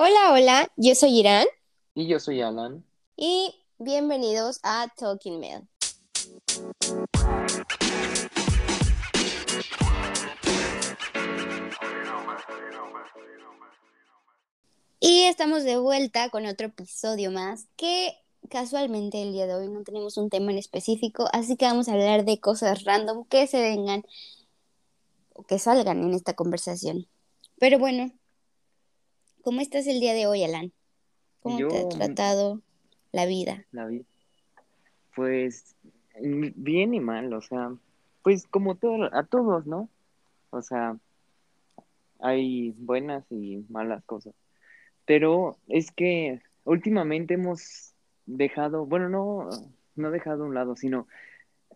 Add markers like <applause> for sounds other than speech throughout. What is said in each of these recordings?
Hola, hola, yo soy Irán Y yo soy Alan. y bienvenidos a Talking Mail. Y estamos de vuelta con otro episodio más que casualmente el día de hoy no tenemos un tema en específico, así que vamos a hablar de cosas random que se vengan o que salgan en esta conversación. Pero bueno, ¿cómo estás el día de hoy, Alan? ¿Cómo te ha Yo- tratado la vida? La vi. Pues mm, bien y mal, o sea, pues como todo, a todos, ¿no? O sea, hay buenas y malas cosas. Pero es que últimamente hemos dejado, bueno, no, no dejado a un lado, sino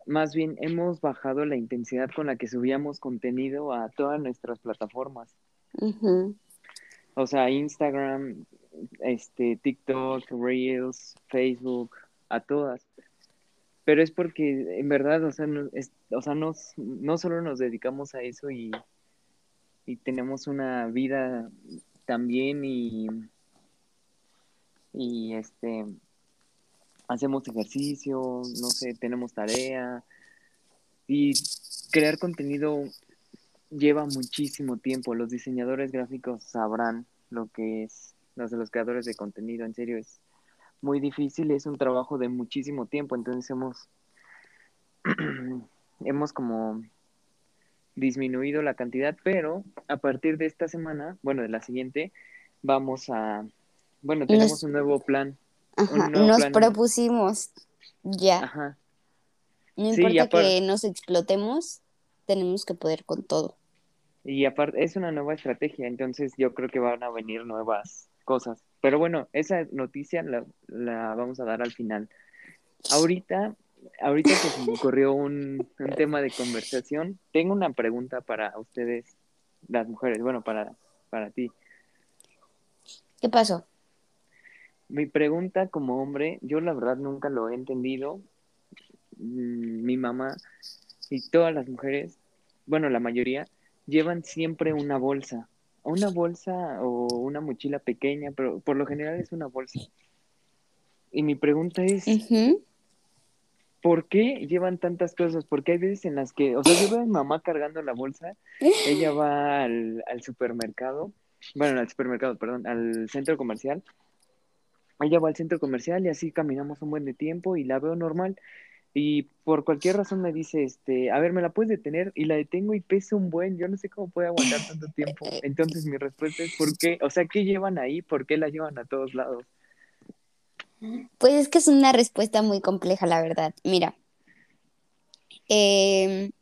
más bien hemos bajado la intensidad con la que subíamos contenido a todas nuestras plataformas. Ujú. O sea, Instagram, este, TikTok, Reels, Facebook, a todas. Pero es porque en verdad, o sea, no, es- o sea, nos- no solo nos dedicamos a eso y, y tenemos una vida también y, y este, hacemos ejercicio, no sé, tenemos tarea y crear contenido lleva muchísimo tiempo. Los diseñadores gráficos sabrán lo que es, los de los creadores de contenido, en serio, es muy difícil, es un trabajo de muchísimo tiempo, entonces hemos, <clears throat> hemos como disminuido la cantidad, pero a partir de esta semana, bueno, de la siguiente, vamos a, bueno, tenemos Nos- un nuevo plan, Ajá, Un nuevo Nos plan. propusimos ya, ajá, no Sí, importa que nos explotemos, tenemos que poder con todo. Y aparte es una nueva estrategia, entonces yo creo que van a venir nuevas cosas. Pero bueno, esa noticia la, la vamos a dar al final. Ahorita, ahorita que se me ocurrió un, un tema de conversación, tengo una pregunta para ustedes, las mujeres, bueno, para, para ti. ¿Qué pasó? Mi pregunta como hombre, yo la verdad nunca lo he entendido. Mm, Mi mamá y todas las mujeres, bueno, la mayoría, llevan siempre una bolsa. Una bolsa o una mochila pequeña, pero por lo general es una bolsa. Y mi pregunta es. ¿por qué llevan tantas cosas? Porque hay veces en las que, o sea, yo veo a mi mamá cargando la bolsa, ella va al, al supermercado, bueno, al supermercado, perdón, al centro comercial, ella va al centro comercial y así caminamos un buen de tiempo y la veo normal y por cualquier razón me dice, este, a ver, ¿me la puedes detener? Y la detengo y pesa un buen, yo no sé cómo puede aguantar tanto <laughs> tiempo. Entonces mi respuesta es, ¿por qué? O sea, ¿qué llevan ahí? ¿Por qué la llevan a todos lados? Pues es que es una respuesta muy compleja, la verdad. Mira, em,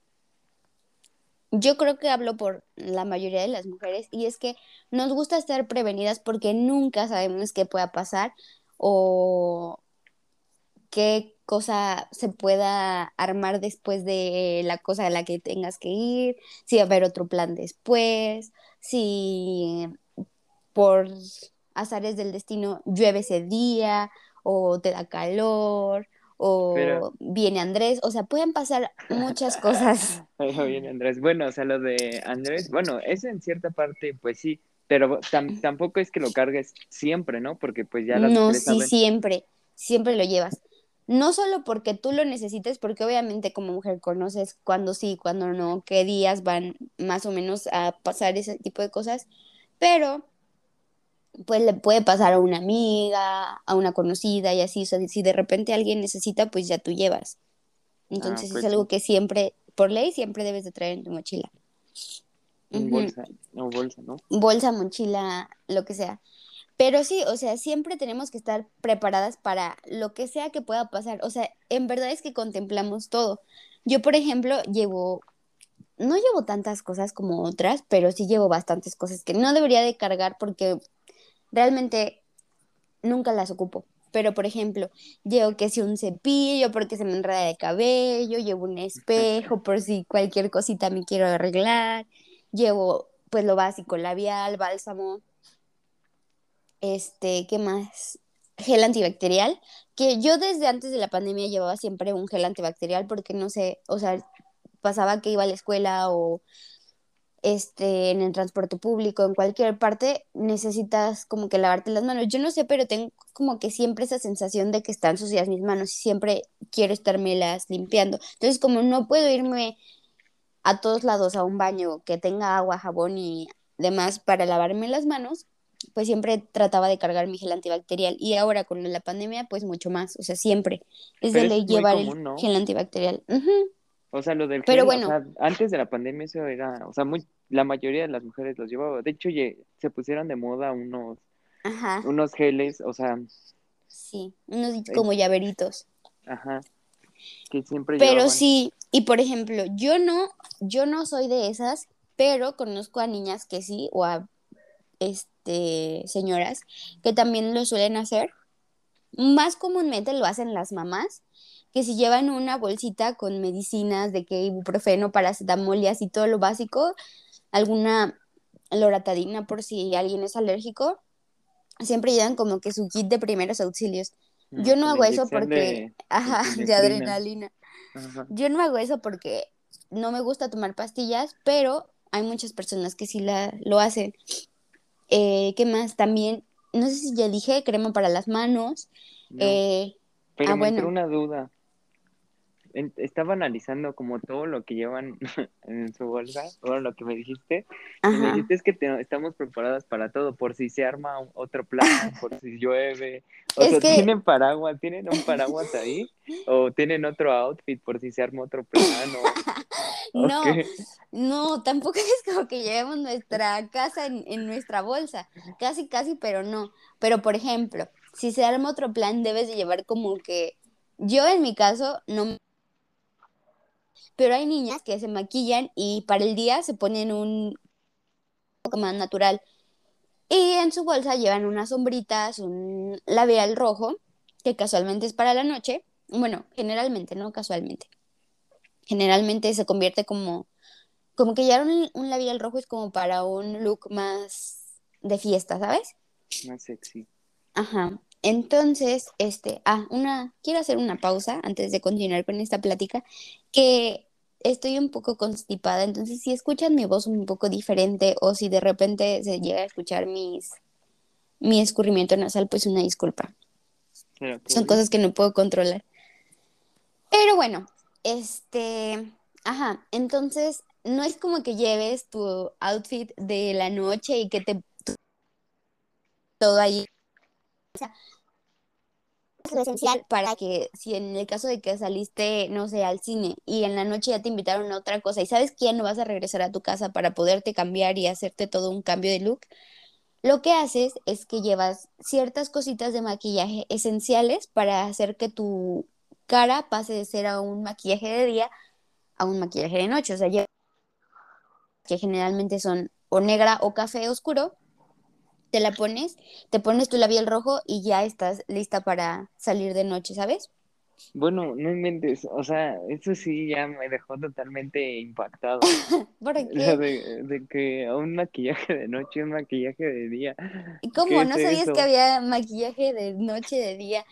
yo creo que hablo por la mayoría de las mujeres y es que nos gusta estar prevenidas porque nunca sabemos qué pueda pasar o qué cosa se pueda armar después de la cosa a la que tengas que ir, si va a haber otro plan después, si por azares del destino llueve ese día o te da calor o Pero- viene Andrés, o sea, pueden pasar muchas cosas. <laughs> Bien, Andrés. Bueno, o sea, lo de Andrés, bueno, eso en cierta parte, pues sí, pero tam- tampoco es que lo cargues siempre, ¿no? Porque pues ya las No, sí, saben. siempre, siempre lo llevas. No solo porque tú lo necesites, porque obviamente como mujer conoces cuándo sí, cuándo no, qué días van más o menos a pasar ese tipo de cosas, pero pues le puede pasar a una amiga, a una conocida y así, o sea, si de repente alguien necesita, pues ya tú llevas. Entonces pues es algo sí. que siempre, por ley, siempre debes de traer en tu mochila. En bolsa, o bolsa, ¿no? bolsa, mochila, lo que sea. Pero sí, o sea, siempre tenemos que estar preparadas para lo que sea que pueda pasar. O sea, en verdad es que contemplamos todo. Yo, por ejemplo, llevo, no llevo tantas cosas como otras, pero sí llevo bastantes cosas que no debería de cargar porque realmente nunca las ocupo. Pero, por ejemplo, llevo que si un cepillo porque se me enreda el cabello, llevo un espejo por si cualquier cosita me quiero arreglar, llevo pues lo básico, labial, bálsamo, este, ¿qué más? Gel antibacterial, que yo desde antes de la pandemia llevaba siempre un gel antibacterial porque no sé, o sea, pasaba que iba a la escuela o este, en el transporte público, en cualquier parte, necesitas como que lavarte las manos. Yo no sé, pero tengo como que siempre esa sensación de que están sucias mis manos y siempre quiero estármelas limpiando. Entonces, como no puedo irme a todos lados a un baño que tenga agua, jabón y demás para lavarme las manos, pues siempre trataba de cargar mi gel antibacterial y ahora con la pandemia pues mucho más, o sea, siempre es de llevar el gel antibacterial. O sea, lo del Pero bueno. o sea, antes de la pandemia eso era, o sea, muy, la mayoría de las mujeres los llevaba. De hecho, se pusieron de moda unos, unos geles, o sea. Sí, unos como llaveritos. Ajá. Que siempre Pero sí, y por ejemplo, yo no, yo no soy de esas, pero conozco a niñas que sí, o a este señoras que también lo suelen hacer. Más comúnmente lo hacen las mamás, que si llevan una bolsita con medicinas de que ibuprofeno, paracetamol y así todo lo básico, alguna loratadina por si alguien es alérgico, siempre llevan como que su kit de primeros auxilios. Mm, Yo no hago eso porque, de, <laughs> ajá, de adrenalina. Yo no hago eso porque no me gusta tomar pastillas, pero hay muchas personas que sí la, lo hacen. Eh, ¿Qué más? También, no sé si ya dije, crema para las manos. Eh, pero ah, me entró una duda estaba analizando como todo lo que llevan <laughs> en su bolsa, todo lo que me dijiste. Y me dijiste es que estamos preparadas para todo, por si se arma otro plan, por si llueve. O sea, ¿tienen paraguas? ¿Tienen un paraguas ahí? ¿O tienen otro outfit por si se arma otro plan? <laughs> no, no, tampoco <laughs> es como que llevemos nuestra casa en, en nuestra bolsa. Casi, casi, pero no. Pero, por ejemplo, si se arma otro plan, debes de llevar como que... Yo en mi caso no pero hay niñas que se maquillan y para el día se ponen un poco más natural. Y en su bolsa llevan unas sombritas, un labial rojo, que casualmente es para la noche. Bueno, generalmente, no casualmente. Generalmente se convierte como, como que llevar un, un labial rojo es como para un look más de fiesta, ¿sabes? Más sexy. Ajá. Entonces, este, ah, una, quiero hacer una pausa antes de continuar con esta plática, que estoy un poco constipada, entonces si escuchan mi voz un poco diferente o si de repente se llega a escuchar mis, mi escurrimiento nasal, pues una disculpa. Son cosas que no puedo controlar. Pero bueno, este, ajá, entonces no es como que lleves tu outfit de la noche y que te todo ahí. Sea, es lo esencial para que si en el caso de que saliste, no sé, al cine y en la noche ya te invitaron a otra cosa y sabes ya no vas a regresar a tu casa para poderte cambiar y hacerte todo un cambio de look, lo que haces es que llevas ciertas cositas de maquillaje esenciales para hacer que tu cara pase de ser a un maquillaje de día a un maquillaje de noche. O sea, que generalmente son o negra o café oscuro, te la pones, te pones tu labial rojo y ya estás lista para salir de noche, ¿sabes? Bueno, no inventes, o sea, eso sí ya me dejó totalmente impactado. <laughs> ¿Por qué? de, de, que un maquillaje de noche, un maquillaje de día. ¿Y cómo? ¿No sabías que había maquillaje de noche, de día?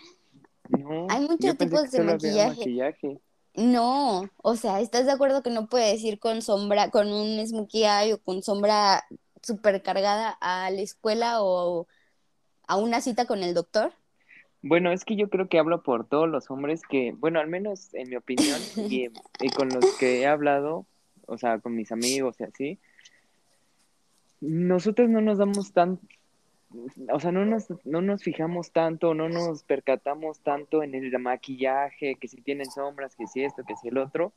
No. Hay muchos tipos de maquillaje. maquillaje. No, o sea, ¿estás de acuerdo que no puedes ir con sombra, con un smokey eye o con sombra súper cargada a la escuela o a una cita con el doctor? Bueno, es que yo creo que hablo por todos los hombres que, bueno, al menos en mi opinión <laughs> y, con los que he hablado, o sea, con mis amigos y así, nosotros no nos damos tan, o sea, no nos, no nos fijamos tanto, no nos percatamos tanto en el maquillaje, que si tienen sombras, que si esto, que si el otro,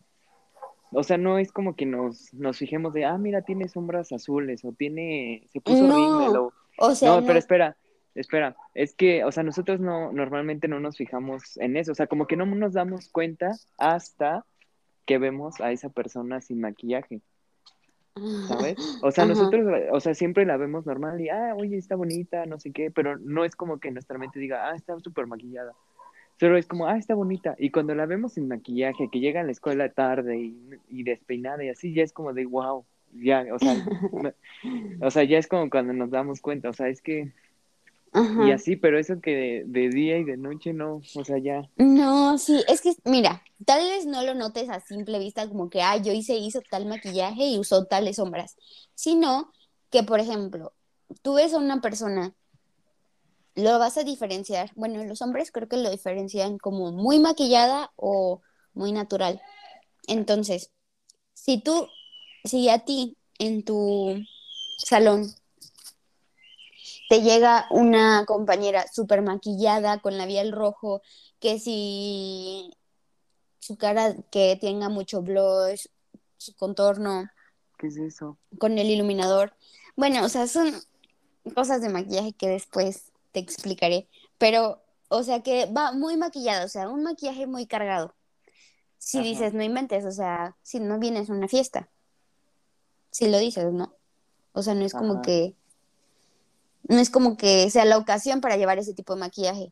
o sea, no es como que nos, nos fijemos de, ah, mira, tiene sombras azules o tiene, se puso no, o... sea, no, pero espera, espera, es que, o sea, nosotros no, normalmente no nos fijamos en eso, o sea, como que no nos damos cuenta hasta que vemos a esa persona sin maquillaje. ¿Sabes? O sea, nosotros, o sea, siempre la vemos normal y, ah, oye, está bonita, no sé qué, pero no es como que nuestra mente diga, ah, está súper maquillada. Pero es como, ah, está bonita. Y cuando la vemos sin maquillaje, que llega a la escuela tarde y, despeinada y así, ya es como de, wow, ya, o sea, <laughs> o sea, ya es como cuando nos damos cuenta, o sea, es que y así, pero eso que de, día y de noche no, o sea, ya. No, sí, es que, mira, tal vez no lo notes a simple vista como que, ah, yo hice, hizo tal maquillaje y usó tales sombras, sino que, por ejemplo, tú ves a una persona, lo vas a diferenciar, bueno, los hombres creo que lo diferencian como muy maquillada o muy natural. Entonces, si tú, si a ti en tu salón te llega una compañera súper maquillada con labial rojo, que si su cara que tenga mucho blush, su contorno. ¿Qué es eso? Con el iluminador. Bueno, o sea, son cosas de maquillaje que después te explicaré. Pero, o sea, que va muy maquillado, o sea, un maquillaje muy cargado. Si dices, no inventes, o sea, si no vienes a una fiesta. Si lo dices, ¿no? O sea, no es como que no es como que sea la ocasión para llevar ese tipo de maquillaje.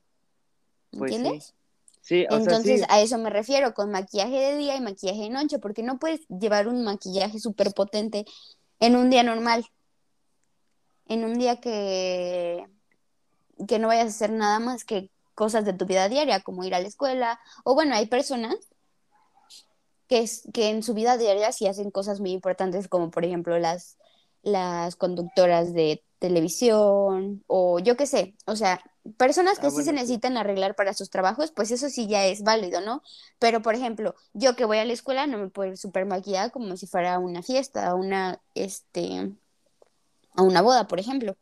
Pues ¿Entiendes? sí. Entonces, a eso me refiero, con maquillaje de día y maquillaje de noche, porque no puedes llevar un maquillaje súper potente en un día normal. En un día que, que no vayas a hacer nada más que cosas de tu vida diaria, como ir a la escuela. O bueno, hay personas que, que en su vida diaria sí hacen cosas muy importantes, como por ejemplo las, las conductoras de televisión o yo qué sé, o sea, personas que ah, sí se necesitan arreglar para sus trabajos, pues eso sí ya es válido, ¿no? Pero, por ejemplo, yo que voy a la escuela no me puedo ir súper maquillada como si fuera una fiesta, a una, este, a una boda, por ejemplo.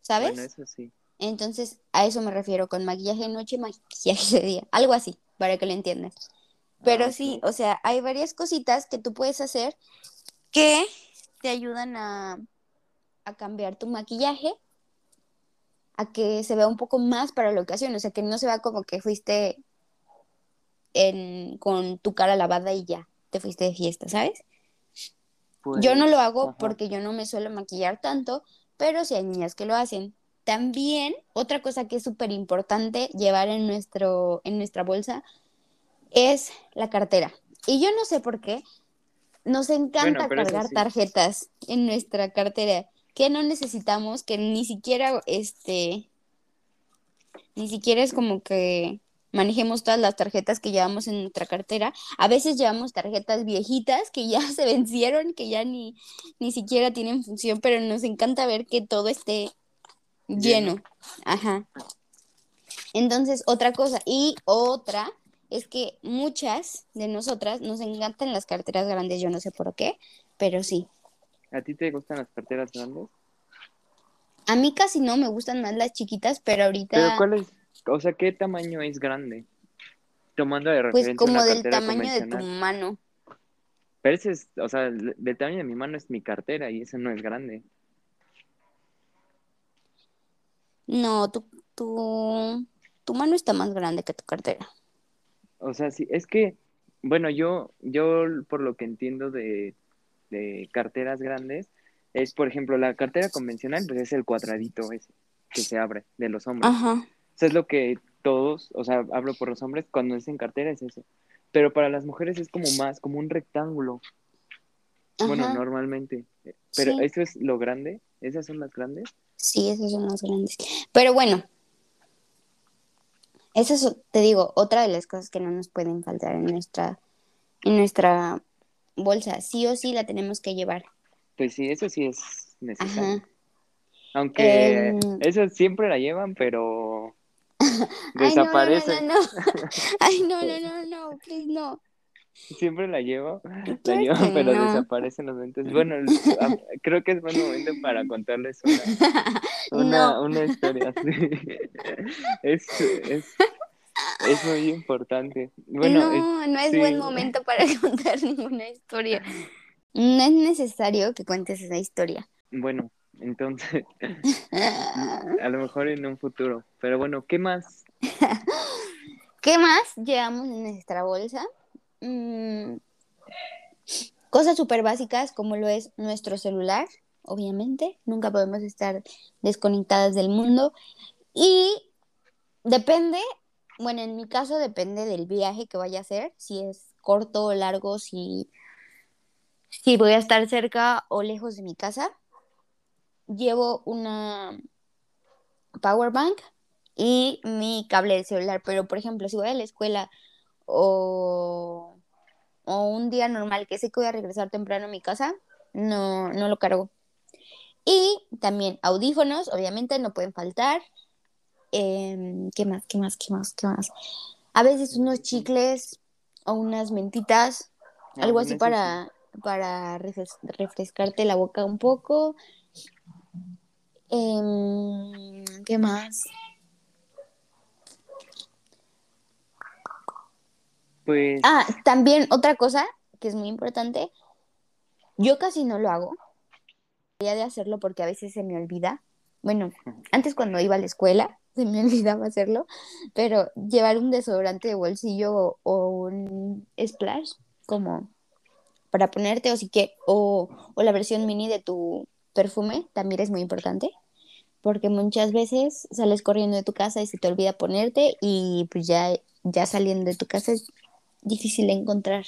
¿Sabes? Bueno, eso sí. Entonces, a eso me refiero con maquillaje de noche maquillaje de día, algo así, para que lo entiendas. Pero ah, sí, o sea, hay varias cositas que tú puedes hacer que te ayudan a a cambiar tu maquillaje a que se vea un poco más para la ocasión, o sea, que no se vea como que fuiste con tu cara lavada y ya, te fuiste de fiesta, ¿sabes? yo no lo hago porque yo no me suelo maquillar tanto, pero sí hay niñas que lo hacen. También, otra cosa que es súper importante llevar en, nuestro, en nuestra bolsa es la cartera. Y yo no sé por qué, nos encanta cargar tarjetas en nuestra cartera que no necesitamos, que ni siquiera, este, ni siquiera es como que manejemos todas las tarjetas que llevamos en nuestra cartera. A veces llevamos tarjetas viejitas que ya <laughs> se vencieron, que ya ni, ni siquiera tienen función, pero nos encanta ver que todo esté lleno. Ajá. Entonces, otra cosa. Y otra es que muchas de nosotras nos encantan las carteras grandes, yo no sé por qué, pero sí. ¿A ti te gustan las carteras grandes? A mí casi no me gustan más las chiquitas, pero ahorita. ¿Pero cuál es? O sea, ¿qué tamaño es grande? Tomando de pues referencia. Pues como del tamaño de tu mano. Pero ese es, o sea, del tamaño de mi mano es mi cartera y ese no es grande. No, tu, tu, tu mano está más grande que tu cartera. O sea, sí, es que, bueno, yo, yo por lo que entiendo de de carteras grandes es, por ejemplo, la cartera convencional, pues es el cuadradito ese que se abre de los hombres. Ajá. Eso es lo que todos, o sea, hablo por los hombres, cuando dicen cartera es eso. Pero para las mujeres es como más, como un rectángulo. Bueno, normalmente. Pero ¿eso es lo grande? ¿Esas son las grandes? Sí, esas son las grandes. Pero bueno, esa es, te digo, otra de las cosas que no nos pueden faltar en nuestra, en nuestra bolsa, sí o sí la tenemos que llevar. Pues sí, eso sí es necesario. Aunque em, eso siempre la llevan, pero desaparece. <laughs> Ay, no, no, no, <laughs> Ay, no, no, no, no, please, no. Siempre la llevo, la llevan, pero desaparecen los lentes. Bueno, creo que es buen momento para contarles una, <laughs> una, historia. <laughs> Es, es, es muy importante. Bueno, no, no es buen momento para <laughs> contar ninguna historia. No es necesario que cuentes esa historia. Bueno, entonces, a lo mejor en un futuro. Pero bueno, ¿qué más? ¿Qué más llevamos en nuestra bolsa? Mm, cosas súper básicas como lo es nuestro celular, obviamente. Nunca podemos estar desconectadas del mundo. Y depende bueno, en mi caso depende del viaje que vaya a hacer, si es corto o largo, si, si voy a estar cerca o lejos de mi casa. Llevo una power bank y mi cable de celular. Pero, por ejemplo, si voy a la escuela o, o un día normal que sé que voy a regresar temprano a mi casa, no, no lo cargo. Y también audífonos, obviamente, no pueden faltar. Em, ¿Qué más? ¿Qué más? ¿Qué más? ¿Qué más? A veces unos chicles o unas mentitas, Ah, algo así para, para refres- refrescarte la boca un poco. Em, ¿qué más? Pues, Ah, también otra cosa que es muy importante, yo casi no lo hago. Debería de hacerlo porque a veces se me olvida. Bueno, antes cuando iba a la escuela <laughs> se me olvidaba hacerlo, pero llevar un desodorante de bolsillo o, un splash como para ponerte o si que o, o la versión mini de tu perfume también es muy importante porque muchas veces sales corriendo de tu casa y se te olvida ponerte y pues ya ya saliendo de tu casa difícil de encontrar.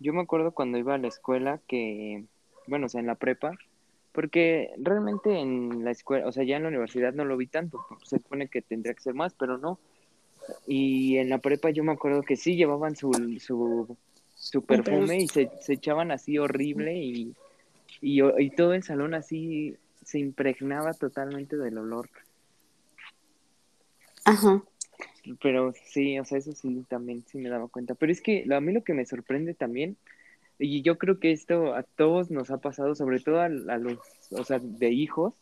yo me acuerdo cuando iba a la escuela que, bueno, o sea, en la prepa, porque realmente en la escuela, o sea, ya en la universidad no lo vi tanto, se supone que tendría que ser más, pero no. Y en la prepa yo me acuerdo que sí llevaban su, su, su perfume y se, se echaban así horrible y, y, y todo el salón así se impregnaba totalmente del olor. Ajá. Pero sí, o sea, eso sí, también sí me daba cuenta. Pero es que a mí lo que me sorprende también, y yo creo que esto a todos nos ha pasado, sobre todo a, a los, o sea, de hijos,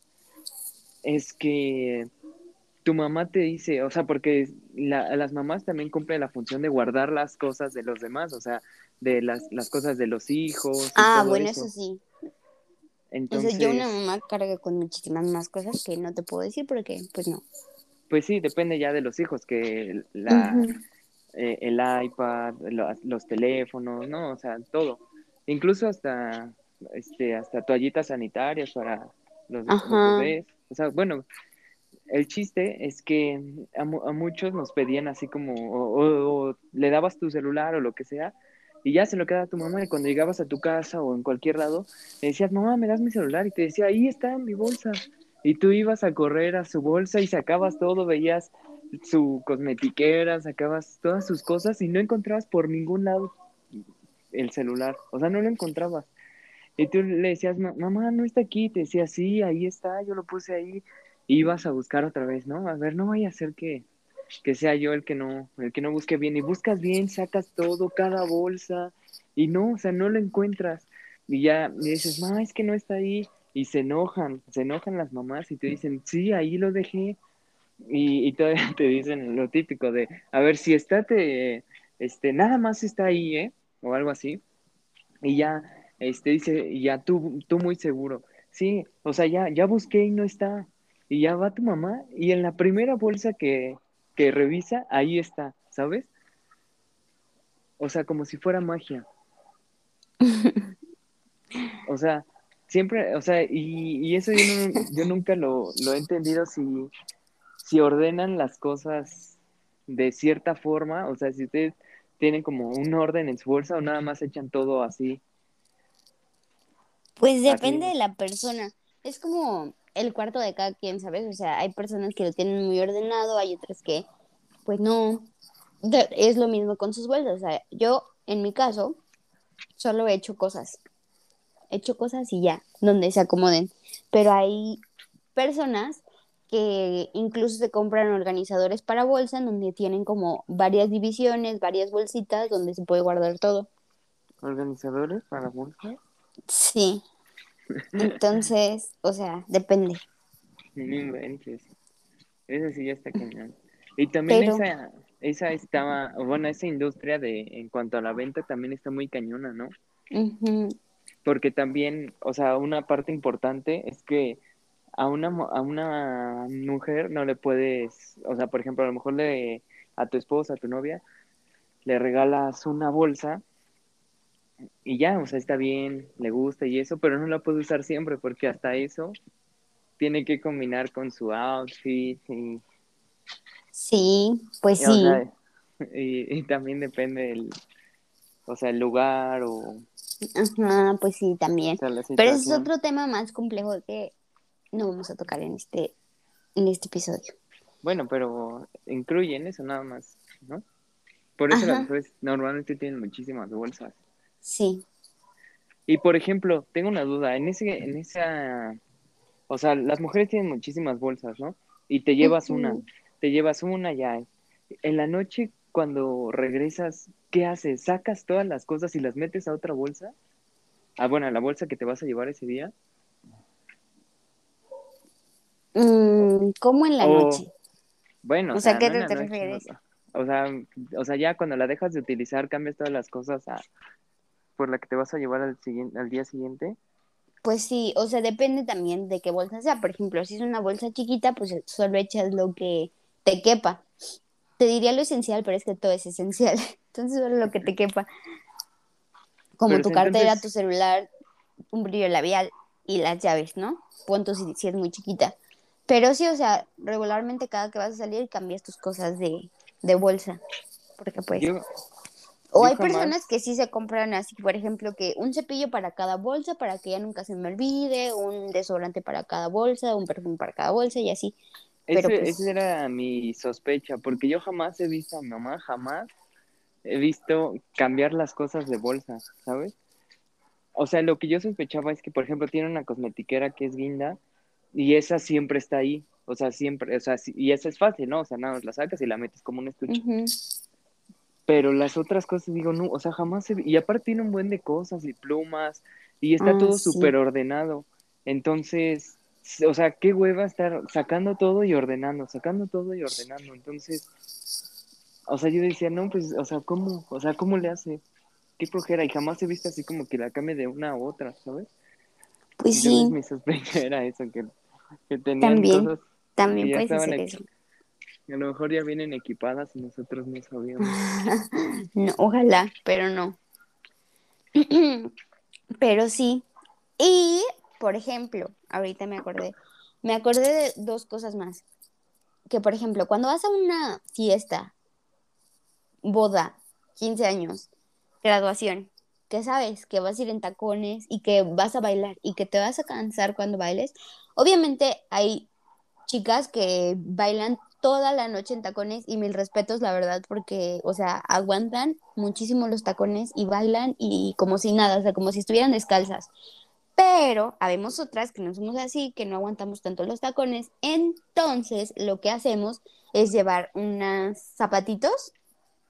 es que tu mamá te dice, o sea, porque la- las mamás también cumplen la función de guardar las cosas de los demás, o sea, de las, las cosas de los hijos y Ah, todo bueno, eso. eso sí. O Entonces, sea, yo una mamá carga con muchísimas más cosas que no te puedo decir porque, pues no. Pues sí, depende ya de los hijos, que la, eh, el iPad, lo- los teléfonos, ¿no? O sea, todo. Incluso hasta, este, hasta toallitas sanitarias para los, los bebés. O sea, bueno, el chiste es que a, a muchos nos pedían así como, o, o- o le dabas tu celular o lo que sea, y ya se lo quedaba a tu mamá, y cuando llegabas a tu casa o en cualquier lado, le decías, mamá, me das mi celular, y te decía, ahí está en mi bolsa. Y tú ibas a correr a su bolsa y sacabas todo, veías su cosmetiquera, sacabas todas sus cosas y no encontrabas por ningún lado el celular, o sea, no lo encontrabas. Y tú le decías, "Ma- mamá, no está aquí, te decía, sí, ahí está, yo lo puse ahí, y ibas a buscar otra vez, ¿no? A ver, no vaya a ser que, que sea yo el que no, el que no busque bien, y buscas bien, sacas todo, cada bolsa, y no, o sea, no lo encuentras, y ya le dices, mamá, es que no está ahí, y se enojan, se enojan las mamás y te dicen, sí, ahí lo dejé, y, y todavía <laughs> te dicen lo típico de, a ver, si está, te, este, nada más está ahí, ¿eh? O algo así. Y ya, este, dice, y ya tú, tú muy seguro, sí, o sea, ya, ya busqué y no está. Y ya va tu mamá y en la primera bolsa que, que revisa, ahí está, ¿sabes? O sea, como si fuera magia. <laughs> O sea, siempre, o sea, y, y eso yo, no, yo nunca lo, lo he entendido si, si ordenan las cosas de cierta forma, o sea, si ustedes tienen como un orden en su bolsa o nada más echan todo así. Pues depende Así. de la persona. Es como el cuarto de cada quien, ¿sabes? O sea, hay personas que lo tienen muy ordenado, hay otras que, pues no. Es lo mismo con sus bolsas. O sea, yo, en mi caso, solo he hecho cosas. He hecho cosas y ya, donde se acomoden. Pero hay personas que incluso se compran organizadores para bolsa en donde tienen como varias divisiones, varias bolsitas donde se puede guardar todo. ¿Organizadores para bolsa? Sí. <laughs> Entonces, o sea, depende. No inventes. Eso sí ya está cañón. Y también Pero- esa, esa estaba, bueno, esa industria de, en cuanto a la venta también está muy cañona, ¿no? Ujú. Porque también, o sea, una parte importante es que a una, a una mujer no le puedes, o sea, por ejemplo, a lo mejor le, a tu esposa, a tu novia, le regalas una bolsa y ya, o sea, está bien, le gusta y eso, pero no la puede usar siempre porque hasta eso tiene que combinar con su outfit y, Sí, pues y, o sí. sea, <laughs> y, y también depende del, o sea, el lugar o, Ajá, pues sí, también. Pero ese es otro tema más complejo que no vamos a tocar en este en este episodio. Bueno, pero incluyen eso nada más, ¿no? Por eso las mujeres normalmente tienen muchísimas bolsas. Sí. Y por ejemplo, tengo una duda, en ese, en esa, o sea, las mujeres tienen muchísimas bolsas, ¿no? Y te llevas una, te llevas una ya. En la noche, cuando regresas, ¿qué haces? ¿Sacas todas las cosas y las metes a otra bolsa? Ah, bueno, a la bolsa que te vas a llevar ese día. Mm, ¿Cómo en la O, noche? bueno, o O sea, sea, ¿a qué no te noche, refieres? no, o sea, o sea, ya cuando la dejas de utilizar, cambias todas las cosas a, por la que te vas a llevar al siguiente, al día siguiente. Pues sí, o sea, depende también de qué bolsa sea. Por ejemplo, si es una bolsa chiquita, pues solo echas lo que te quepa. Te diría lo esencial, pero es que todo es esencial. <laughs> Entonces, solo lo que te quepa. Como Pero tu cartera, tu celular, un brillo labial y las llaves, ¿no? Punto si, si es muy chiquita. Pero sí, o sea, regularmente cada que vas a salir cambias tus cosas de, de bolsa. Porque pues yo, O yo hay personas que sí se compran así, por ejemplo, que un cepillo para cada bolsa, para que ya nunca se me olvide, un desodorante para cada bolsa, un perfume para cada bolsa y así. Ese, esa pues, era mi sospecha, porque yo jamás he visto a mi mamá, jamás he visto cambiar las cosas de bolsa, ¿sabes? O sea, lo que yo sospechaba es que, por ejemplo, tiene una cosmetiquera que es guinda y esa siempre está ahí. O sea, siempre, o sea, y esa es fácil, ¿no? O sea, nada, la sacas y la metes como un estuche. Pero las otras cosas, digo, no, o sea, jamás se... Y aparte tiene un buen de cosas y plumas y está Ah, todo sí. súper ordenado. Entonces, o sea, qué hueva estar sacando todo y ordenando, sacando todo y ordenando. Entonces, o sea, yo decía, no, pues, o sea, ¿cómo? O sea, ¿cómo le hace? Qué flojera. Y jamás he visto así como que la cambie de una a otra, ¿sabes? Pues Entonces sí, mi sospecha era eso, que, que tenían también, cosas también equi- eso. a lo mejor ya vienen equipadas y nosotros no sabíamos. <laughs> No, ojalá, pero no. <clears throat> Pero sí. Y, por ejemplo, ahorita me acordé, me acordé de dos cosas más. Que, por ejemplo, cuando vas a una fiesta, boda, 15 años, graduación, que sabes que vas a ir en tacones y que vas a bailar y que te vas a cansar cuando bailes, obviamente hay chicas que bailan toda la noche en tacones y mil respetos, la verdad, porque, o sea, aguantan muchísimo los tacones y bailan y como si nada, o sea, como si estuvieran descalzas. Pero habemos otras que no somos así, que no aguantamos tanto los tacones. Entonces, lo que hacemos es llevar unos zapatitos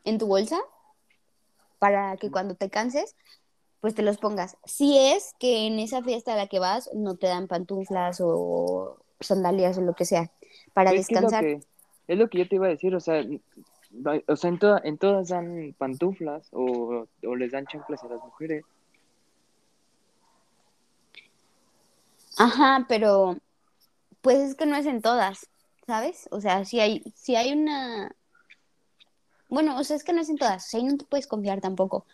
en tu bolsa para que cuando te canses, pues te los pongas. Si es que en esa fiesta a la que vas no te dan pantuflas o sandalias o lo que sea para Es que es lo descansar. que, es lo que yo te iba a decir, o sea, o sea, en, toda, en todas dan pantuflas o, o les dan chanclas a las mujeres. Ajá, pero pues es que no es en todas, ¿sabes? O sea, si hay, si hay una... Bueno, o sea, es que no es en todas, o sea, ahí no te puedes confiar tampoco.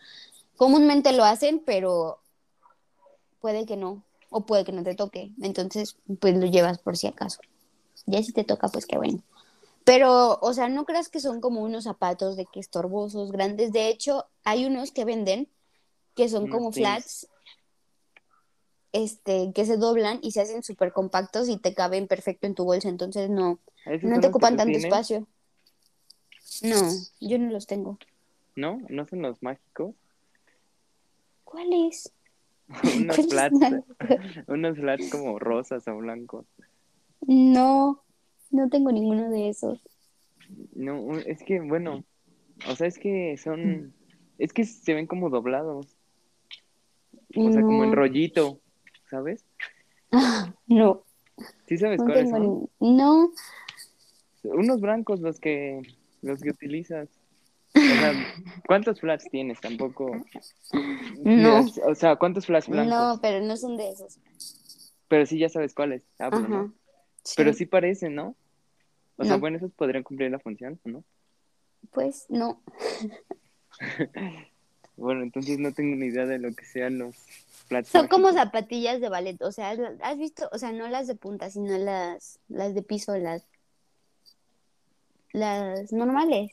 Comúnmente lo hacen, pero puede que no, o puede que no te toque. Entonces, pues lo llevas por si acaso. Ya si te toca, pues qué bueno. Pero, o sea, no creas que son como unos zapatos de que estorbosos, grandes. De hecho, hay unos que venden que son como flats, este, que se doblan y se hacen súper compactos y te caben perfecto en tu bolsa. Entonces, no, ¿Esos no te ocupan tanto tienes? espacio. No, yo no los tengo. ¿No? ¿No son los mágicos? ¿Cuáles? <laughs> unos ¿Cuáles flats, <laughs> unos flats como rosas o blancos. No, no tengo ninguno de esos. No, es que, bueno, o sea, es que son, es que se ven como doblados, o sea, como en rollito, ¿sabes? <laughs> no, ¿Sí sabes no cuáles son? ni... No, Unos blancos los que, los que utilizas. O sea, <laughs> ¿cuántos flats tienes? Tampoco. no, O sea, ¿cuántos flats blancos? no, pero no son de esos. Pero sí ya sabes cuáles ¿no? Pero sí, parecen, ¿no? O sea, no, bueno, esos podrían cumplir la función, ¿o no? pues no. <laughs> Bueno, entonces no tengo ni idea de lo que sean los Son como zapatillas de ballet, o sea, has visto, o sea, no las de punta, sino las, las de piso, las, las normales.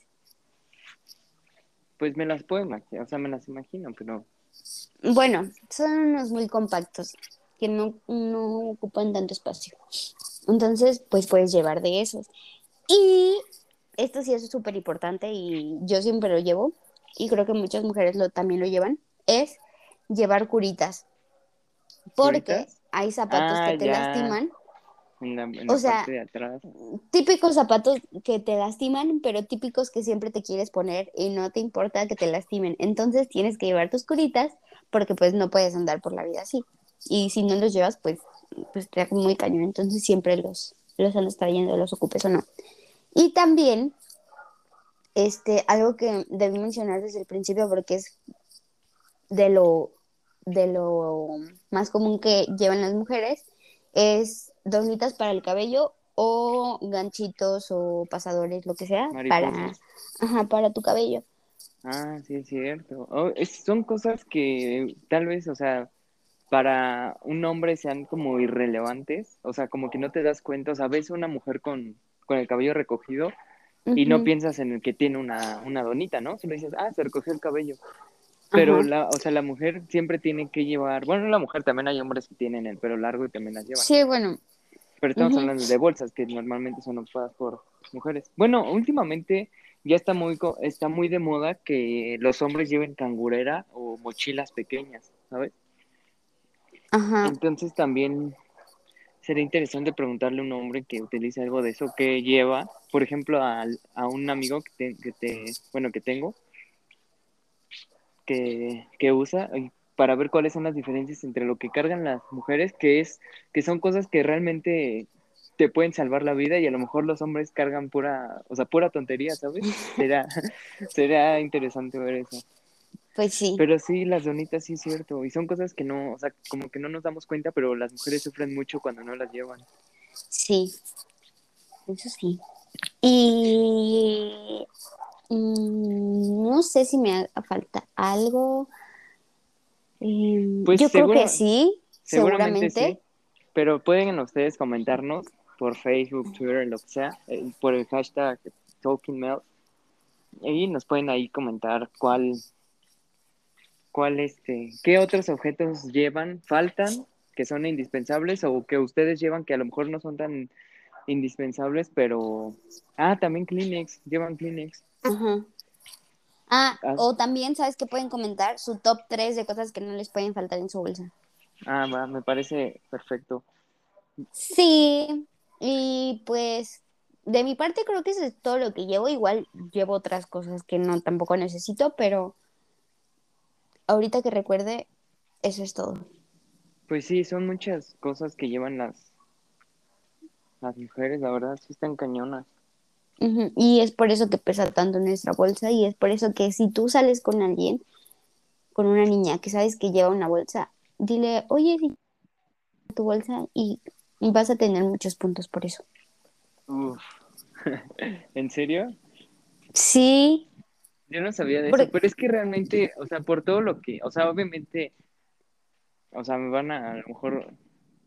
Pues me las puedo imaginar, o sea, me las imagino, pero Bueno, son unos muy compactos que no, no ocupan tanto espacio. Entonces, pues puedes llevar de esos. Y esto sí es súper importante y yo siempre lo llevo, y creo que muchas mujeres lo, también lo llevan, es llevar curitas. Porque ¿Curitas? hay zapatos Ah, que te ya. lastiman. En la, en O sea. Típicos zapatos que te lastiman, pero típicos que siempre te quieres poner y no te importa que te lastimen. Entonces tienes que llevar tus curitas porque pues no puedes andar por la vida así. Y si no los llevas, pues, pues te da muy cañón. Entonces siempre los, los andas trayendo, los ocupes o no. Y también, este, algo que debí mencionar desde el principio porque es de lo, de lo más común que llevan las mujeres, es donitas para el cabello o ganchitos o pasadores, lo que sea, para, ajá, para tu cabello. Ah, sí, es cierto. Oh, es- son cosas que tal vez, o sea, para un hombre sean como irrelevantes, o sea, como que no te das cuenta, o sea, ves una mujer con, con el cabello recogido y no piensas en el que tiene una, una donita, ¿no? Solo dices, ah, se recogió el cabello. Pero ajá. la, o sea, la mujer siempre tiene que llevar, bueno, la mujer también hay hombres que tienen el pelo largo y también las llevan. Sí, bueno, Pero estamos hablando de bolsas que normalmente son ocupadas por mujeres. Bueno, últimamente ya está muy, está muy de moda que los hombres lleven cangurera o mochilas pequeñas, ¿sabes? ajá. Entonces también sería interesante preguntarle a un hombre que utilice algo de eso, que lleva, por ejemplo, al- a, un amigo que te, que te, bueno, que tengo, que, que usa, y para ver cuáles son las diferencias entre lo que cargan las mujeres, que es, que son cosas que realmente te pueden salvar la vida y a lo mejor los hombres cargan pura, o sea, pura tontería, ¿sabes? <laughs> Será, será <laughs> interesante ver eso. Pues sí, Pero sí, las donitas sí es cierto, y son cosas que no, o sea, como que no nos damos cuenta, pero las mujeres sufren mucho cuando no las llevan. sí, eso sí. Y mm, no sé si me haga falta algo. Em, Pues yo creo que sí, seguramente seguramente. sí, pero pueden ustedes comentarnos por Facebook, Twitter, lo que sea, eh, por el hashtag TalkingMail, y nos pueden ahí comentar cuál, cuál este, qué otros objetos llevan, faltan, que son indispensables, o que ustedes llevan que a lo mejor no son tan indispensables, pero... Ah, también Kleenex, llevan Kleenex. Ajá. Ah, Ah, o también, ¿sabes qué pueden comentar? Su top 3 de cosas que no les pueden faltar en su bolsa. ah, va, me parece perfecto. Sí, y pues de mi parte creo que eso es todo lo que llevo. Igual llevo otras cosas que no tampoco necesito, pero ahorita que recuerde, eso es todo. Pues sí, son muchas cosas que llevan las, las mujeres, la verdad, sí están cañonas. Y es por eso que pesa tanto nuestra bolsa y es por eso que si tú sales con alguien, con una niña que sabes que lleva una bolsa, dile, oye, tu bolsa y y vas a tener muchos puntos por eso. Uf. <laughs> ¿En serio? Sí, Yo no sabía de por- eso, pero es que realmente, o sea, por todo lo que, o sea, obviamente, o sea, me van a a lo mejor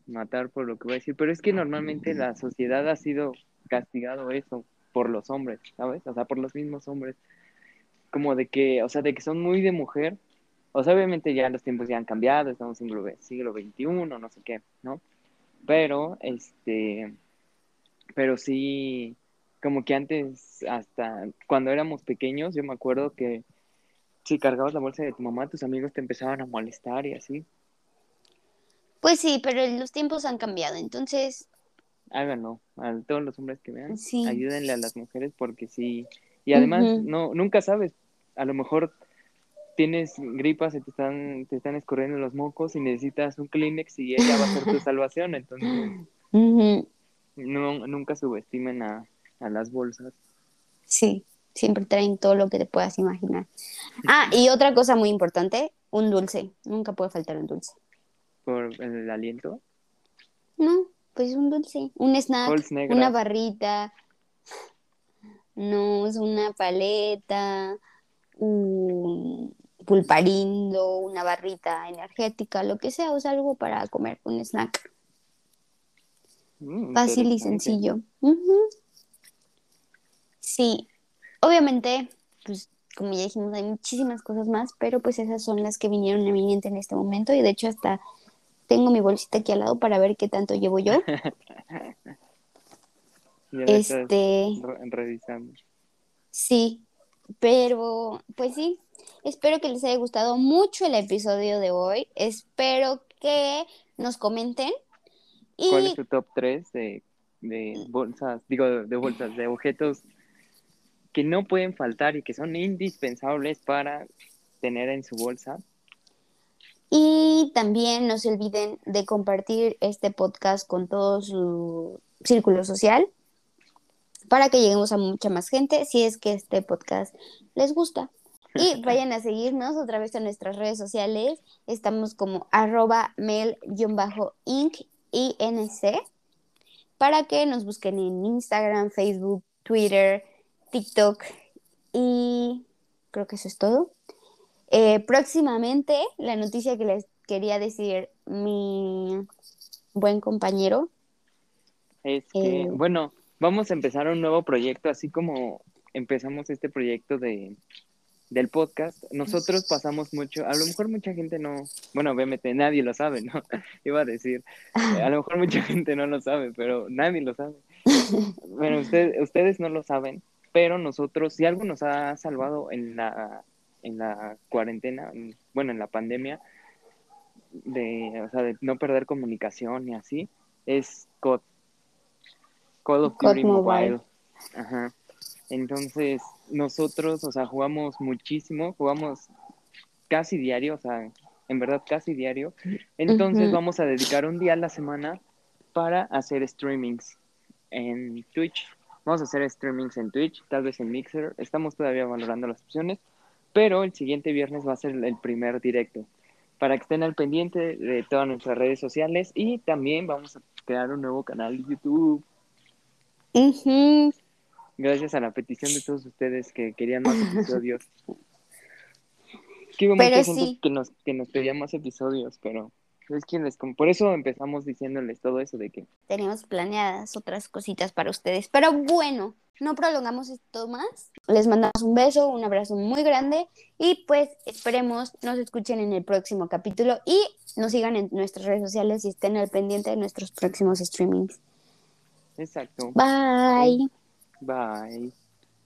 matar por lo que voy a decir, pero es que normalmente la sociedad ha sido castigado eso por los hombres, ¿sabes? O sea, por los mismos hombres, como de que, o sea, de que son muy de mujer, o sea, obviamente ya los tiempos ya han cambiado, estamos en siglo, siglo XXI, no sé qué, ¿no? Pero, este, pero sí, como que antes, hasta cuando éramos pequeños, yo me acuerdo que si cargabas la bolsa de tu mamá, tus amigos te empezaban a molestar y así. pues sí, pero los tiempos han cambiado, entonces Háganlo, a todos los hombres que vean, sí. ayúdenle a las mujeres porque sí. Y además, no, nunca sabes, a lo mejor tienes gripas, se te están, te están escurriendo los mocos y necesitas un Kleenex y ella va a ser tu <laughs> salvación, entonces no, nunca subestimen a, a las bolsas. Sí, siempre traen todo lo que te puedas imaginar. Ah, y otra cosa muy importante, un dulce. Nunca puede faltar un dulce. por el aliento. No, pues un dulce, un snack, una barrita, no, es una paleta, un pulparindo, una barrita energética, lo que sea, o sea, algo para comer, un snack. Mm, Fácil y sencillo. Sí, obviamente, pues como ya dijimos, hay muchísimas cosas más, pero pues esas son las que vinieron a mi mente en este momento y de hecho hasta tengo mi bolsita aquí al lado para ver qué tanto llevo yo. <laughs> Este, re- revisando. sí, pero pues sí, espero que les haya gustado mucho el episodio de hoy. Espero que nos comenten ¿Cuál es y tu top 3 de, de bolsas, digo, de bolsas, de objetos que no pueden faltar y que son indispensables para tener en su bolsa? Y también no se olviden de compartir este podcast con todo su círculo social para que lleguemos a mucha más gente si es que este podcast les gusta. Y <laughs> vayan a seguirnos otra vez en nuestras redes sociales. Estamos como arroba mel-inc INC para que nos busquen en Instagram, Facebook, Twitter, TikTok y creo que eso es todo. Eh, próximamente, la noticia que les quería decir mi buen compañero. Es que, Eh. bueno, vamos a empezar un nuevo proyecto, así como empezamos este proyecto de, del podcast. Nosotros pasamos mucho, a lo mejor mucha gente no, bueno, obviamente nadie lo sabe, ¿no? <laughs> Iba a decir, eh, a lo mejor mucha gente no lo sabe, pero nadie lo sabe. <laughs> Bueno, usted- ustedes no lo saben, pero nosotros, si algo nos ha salvado en la, en la cuarentena, en- bueno, en la pandemia, de, o sea, de no perder comunicación y así, es COD. Call of Duty Mobile. Mobile. Ajá. Entonces, nosotros, o sea, jugamos muchísimo, jugamos casi diario, o sea, en verdad casi diario. Entonces, vamos a dedicar un día a la semana para hacer streamings en Twitch. Vamos a hacer streamings en Twitch, tal vez en Mixer. Estamos todavía valorando las opciones, pero el siguiente viernes va a ser el primer directo. Para que estén al pendiente de todas nuestras redes sociales y también vamos a crear un nuevo canal de YouTube. Ujú. Gracias a la petición de todos ustedes que querían más <laughs> episodios. Que hubo Pero mucha gente sí. que nos, que nos pedía más episodios, pero es quien les... Por eso empezamos diciéndoles todo eso de que Teníamos planeadas otras cositas para ustedes. Pero bueno, no prolongamos esto más. Les mandamos un beso, un abrazo muy grande y pues esperemos nos escuchen en el próximo capítulo y nos sigan en nuestras redes sociales y estén al pendiente de nuestros próximos streamings. Exacto. Bye. Bye.